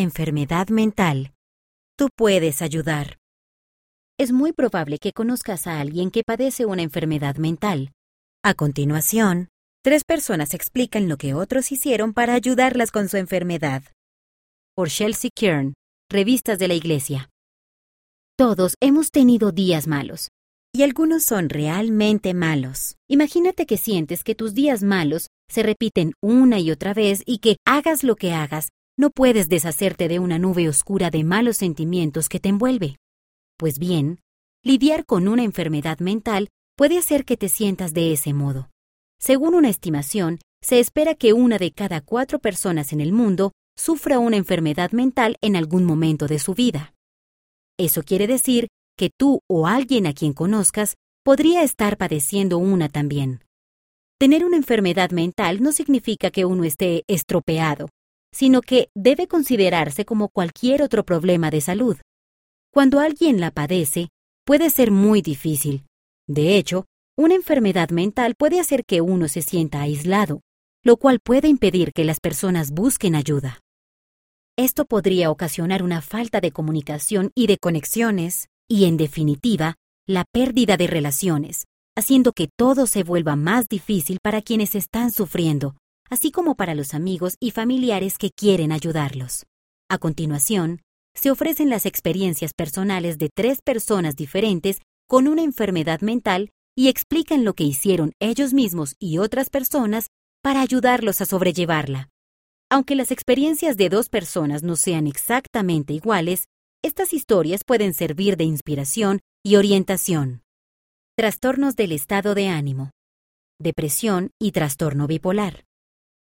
enfermedad mental. Tú puedes ayudar. Es muy probable que conozcas a alguien que padece una enfermedad mental. A continuación, tres personas explican lo que otros hicieron para ayudarlas con su enfermedad. Por Chelsea Kern, Revistas de la Iglesia. Todos hemos tenido días malos, y algunos son realmente malos. Imagínate que sientes que tus días malos se repiten una y otra vez y que hagas lo que hagas, no puedes deshacerte de una nube oscura de malos sentimientos que te envuelve. Pues bien, lidiar con una enfermedad mental puede hacer que te sientas de ese modo. Según una estimación, se espera que una de cada cuatro personas en el mundo sufra una enfermedad mental en algún momento de su vida. Eso quiere decir que tú o alguien a quien conozcas podría estar padeciendo una también. Tener una enfermedad mental no significa que uno esté estropeado, sino que debe considerarse como cualquier otro problema de salud. Cuando alguien la padece, puede ser muy difícil. De hecho, una enfermedad mental puede hacer que uno se sienta aislado, lo cual puede impedir que las personas busquen ayuda. Esto podría ocasionar una falta de comunicación y de conexiones, y, en definitiva, la pérdida de relaciones, haciendo que todo se vuelva más difícil para quienes están sufriendo, así como para los amigos y familiares que quieren ayudarlos. A continuación, se ofrecen las experiencias personales de tres personas diferentes con una enfermedad mental y explican lo que hicieron ellos mismos y otras personas para ayudarlos a sobrellevarla. Aunque las experiencias de dos personas no sean exactamente iguales, estas historias pueden servir de inspiración y orientación. Trastornos del estado de ánimo. Depresión y trastorno bipolar.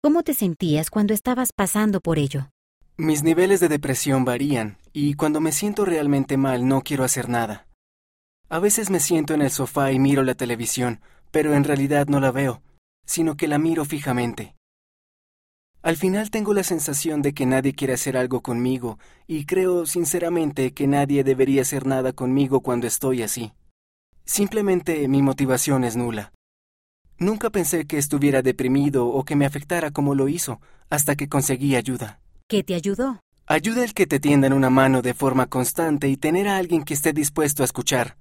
¿Cómo te sentías cuando estabas pasando por ello? Mis niveles de depresión varían y cuando me siento realmente mal no quiero hacer nada. A veces me siento en el sofá y miro la televisión, pero en realidad no la veo, sino que la miro fijamente. Al final tengo la sensación de que nadie quiere hacer algo conmigo, y creo sinceramente que nadie debería hacer nada conmigo cuando estoy así. Simplemente mi motivación es nula. Nunca pensé que estuviera deprimido o que me afectara como lo hizo, hasta que conseguí ayuda. ¿Qué te ayudó? Ayuda el que te tiendan una mano de forma constante y tener a alguien que esté dispuesto a escuchar.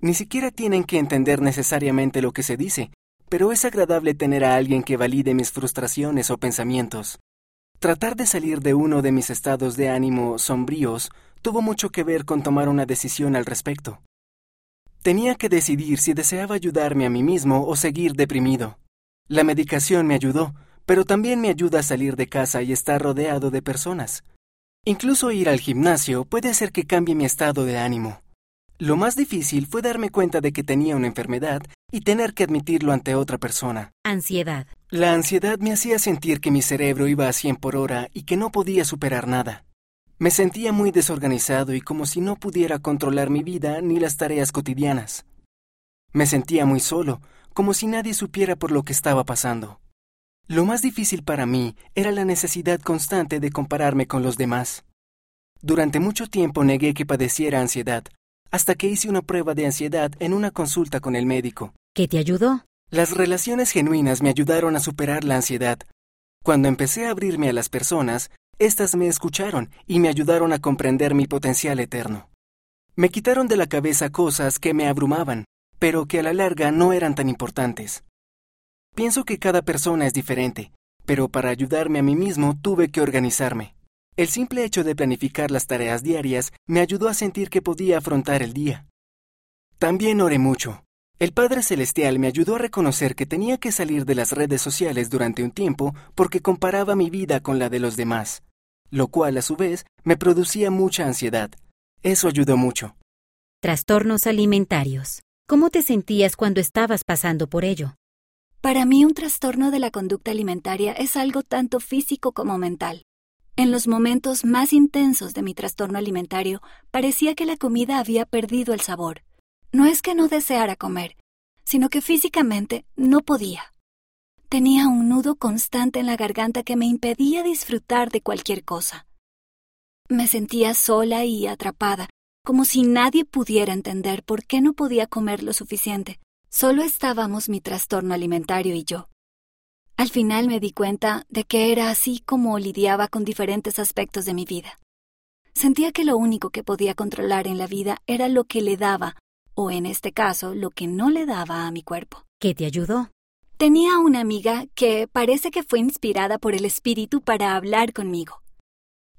Ni siquiera tienen que entender necesariamente lo que se dice, pero es agradable tener a alguien que valide mis frustraciones o pensamientos. Tratar de salir de uno de mis estados de ánimo sombríos tuvo mucho que ver con tomar una decisión al respecto. Tenía que decidir si deseaba ayudarme a mí mismo o seguir deprimido. La medicación me ayudó, pero también me ayuda a salir de casa y estar rodeado de personas. Incluso ir al gimnasio puede hacer que cambie mi estado de ánimo. Lo más difícil fue darme cuenta de que tenía una enfermedad y tener que admitirlo ante otra persona. Ansiedad. La ansiedad me hacía sentir que mi cerebro iba a 100 por hora y que no podía superar nada. Me sentía muy desorganizado y como si no pudiera controlar mi vida ni las tareas cotidianas. Me sentía muy solo, como si nadie supiera por lo que estaba pasando. Lo más difícil para mí era la necesidad constante de compararme con los demás. Durante mucho tiempo negué que padeciera ansiedad, hasta que hice una prueba de ansiedad en una consulta con el médico. ¿Qué te ayudó? Las relaciones genuinas me ayudaron a superar la ansiedad. Cuando empecé a abrirme a las personas, éstas me escucharon y me ayudaron a comprender mi potencial eterno. Me quitaron de la cabeza cosas que me abrumaban, pero que a la larga no eran tan importantes. Pienso que cada persona es diferente, pero para ayudarme a mí mismo tuve que organizarme. El simple hecho de planificar las tareas diarias me ayudó a sentir que podía afrontar el día. También oré mucho. El Padre Celestial me ayudó a reconocer que tenía que salir de las redes sociales durante un tiempo porque comparaba mi vida con la de los demás, lo cual a su vez me producía mucha ansiedad. Eso ayudó mucho. Trastornos alimentarios. ¿Cómo te sentías cuando estabas pasando por ello? Para mí un trastorno de la conducta alimentaria es algo tanto físico como mental. En los momentos más intensos de mi trastorno alimentario, parecía que la comida había perdido el sabor. No es que no deseara comer, sino que físicamente no podía. Tenía un nudo constante en la garganta que me impedía disfrutar de cualquier cosa. Me sentía sola y atrapada, como si nadie pudiera entender por qué no podía comer lo suficiente. Solo estábamos mi trastorno alimentario y yo. Al final me di cuenta de que era así como lidiaba con diferentes aspectos de mi vida. Sentía que lo único que podía controlar en la vida era lo que le daba, o en este caso, lo que no le daba a mi cuerpo. ¿Qué te ayudó? Tenía una amiga que parece que fue inspirada por el espíritu para hablar conmigo.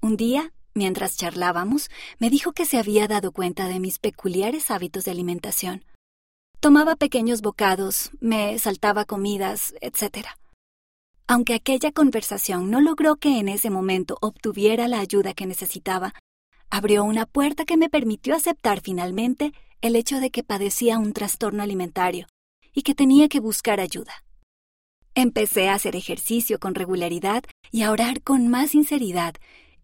Un día, mientras charlábamos, me dijo que se había dado cuenta de mis peculiares hábitos de alimentación. Tomaba pequeños bocados, me saltaba comidas, etc. Aunque aquella conversación no logró que en ese momento obtuviera la ayuda que necesitaba, abrió una puerta que me permitió aceptar finalmente el hecho de que padecía un trastorno alimentario y que tenía que buscar ayuda. Empecé a hacer ejercicio con regularidad y a orar con más sinceridad,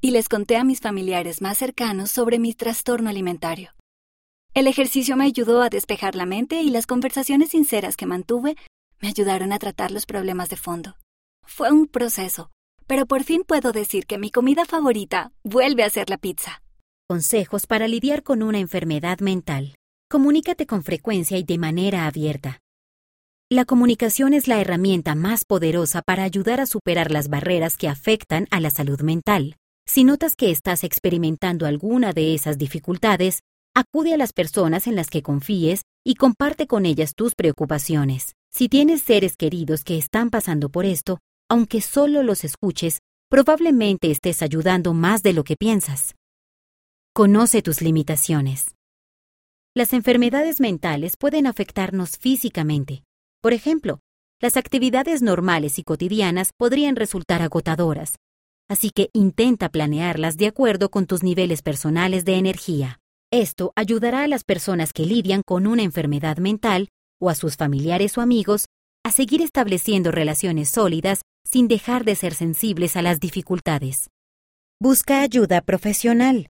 y les conté a mis familiares más cercanos sobre mi trastorno alimentario. El ejercicio me ayudó a despejar la mente y las conversaciones sinceras que mantuve me ayudaron a tratar los problemas de fondo. Fue un proceso, pero por fin puedo decir que mi comida favorita vuelve a ser la pizza. Consejos para lidiar con una enfermedad mental. Comunícate con frecuencia y de manera abierta. La comunicación es la herramienta más poderosa para ayudar a superar las barreras que afectan a la salud mental. Si notas que estás experimentando alguna de esas dificultades, acude a las personas en las que confíes y comparte con ellas tus preocupaciones. Si tienes seres queridos que están pasando por esto, aunque solo los escuches, probablemente estés ayudando más de lo que piensas. Conoce tus limitaciones. Las enfermedades mentales pueden afectarnos físicamente, por ejemplo, las actividades normales y cotidianas podrían resultar agotadoras, así que intenta planearlas de acuerdo con tus niveles personales de energía. Esto ayudará a las personas que lidian con una enfermedad mental o a sus familiares o amigos a seguir estableciendo relaciones sólidas sin dejar de ser sensibles a las dificultades. Busca ayuda profesional.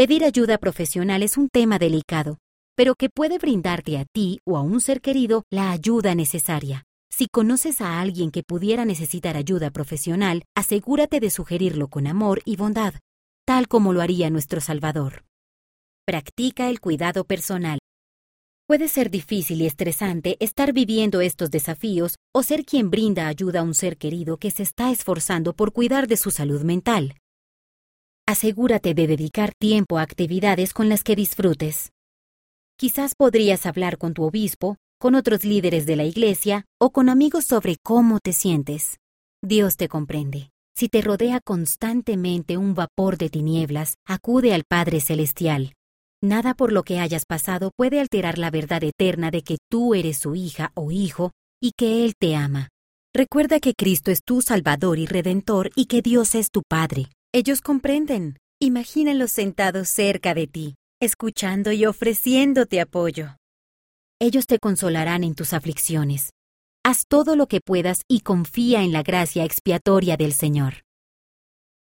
Pedir ayuda profesional es un tema delicado, pero que puede brindarte a ti o a un ser querido la ayuda necesaria. Si conoces a alguien que pudiera necesitar ayuda profesional, asegúrate de sugerirlo con amor y bondad, tal como lo haría nuestro Salvador. Practica el cuidado personal. Puede ser difícil y estresante estar viviendo estos desafíos o ser quien brinda ayuda a un ser querido que se está esforzando por cuidar de su salud mental. Asegúrate de dedicar tiempo a actividades con las que disfrutes. Quizás podrías hablar con tu obispo, con otros líderes de la iglesia o con amigos sobre cómo te sientes. Dios te comprende. Si te rodea constantemente un vapor de tinieblas, acude al Padre Celestial. Nada por lo que hayas pasado puede alterar la verdad eterna de que tú eres su hija o hijo y que Él te ama. Recuerda que Cristo es tu Salvador y Redentor y que Dios es tu Padre. Ellos comprenden. Imagínalos sentados cerca de ti escuchando y ofreciéndote apoyo. Ellos te consolarán en tus aflicciones. Haz todo lo que puedas y confía en la gracia expiatoria del Señor.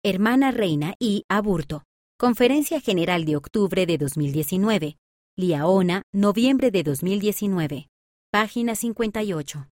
Hermana Reina y Aburto. Conferencia General de Octubre de 2019. Liaona, noviembre de 2019. Página 58.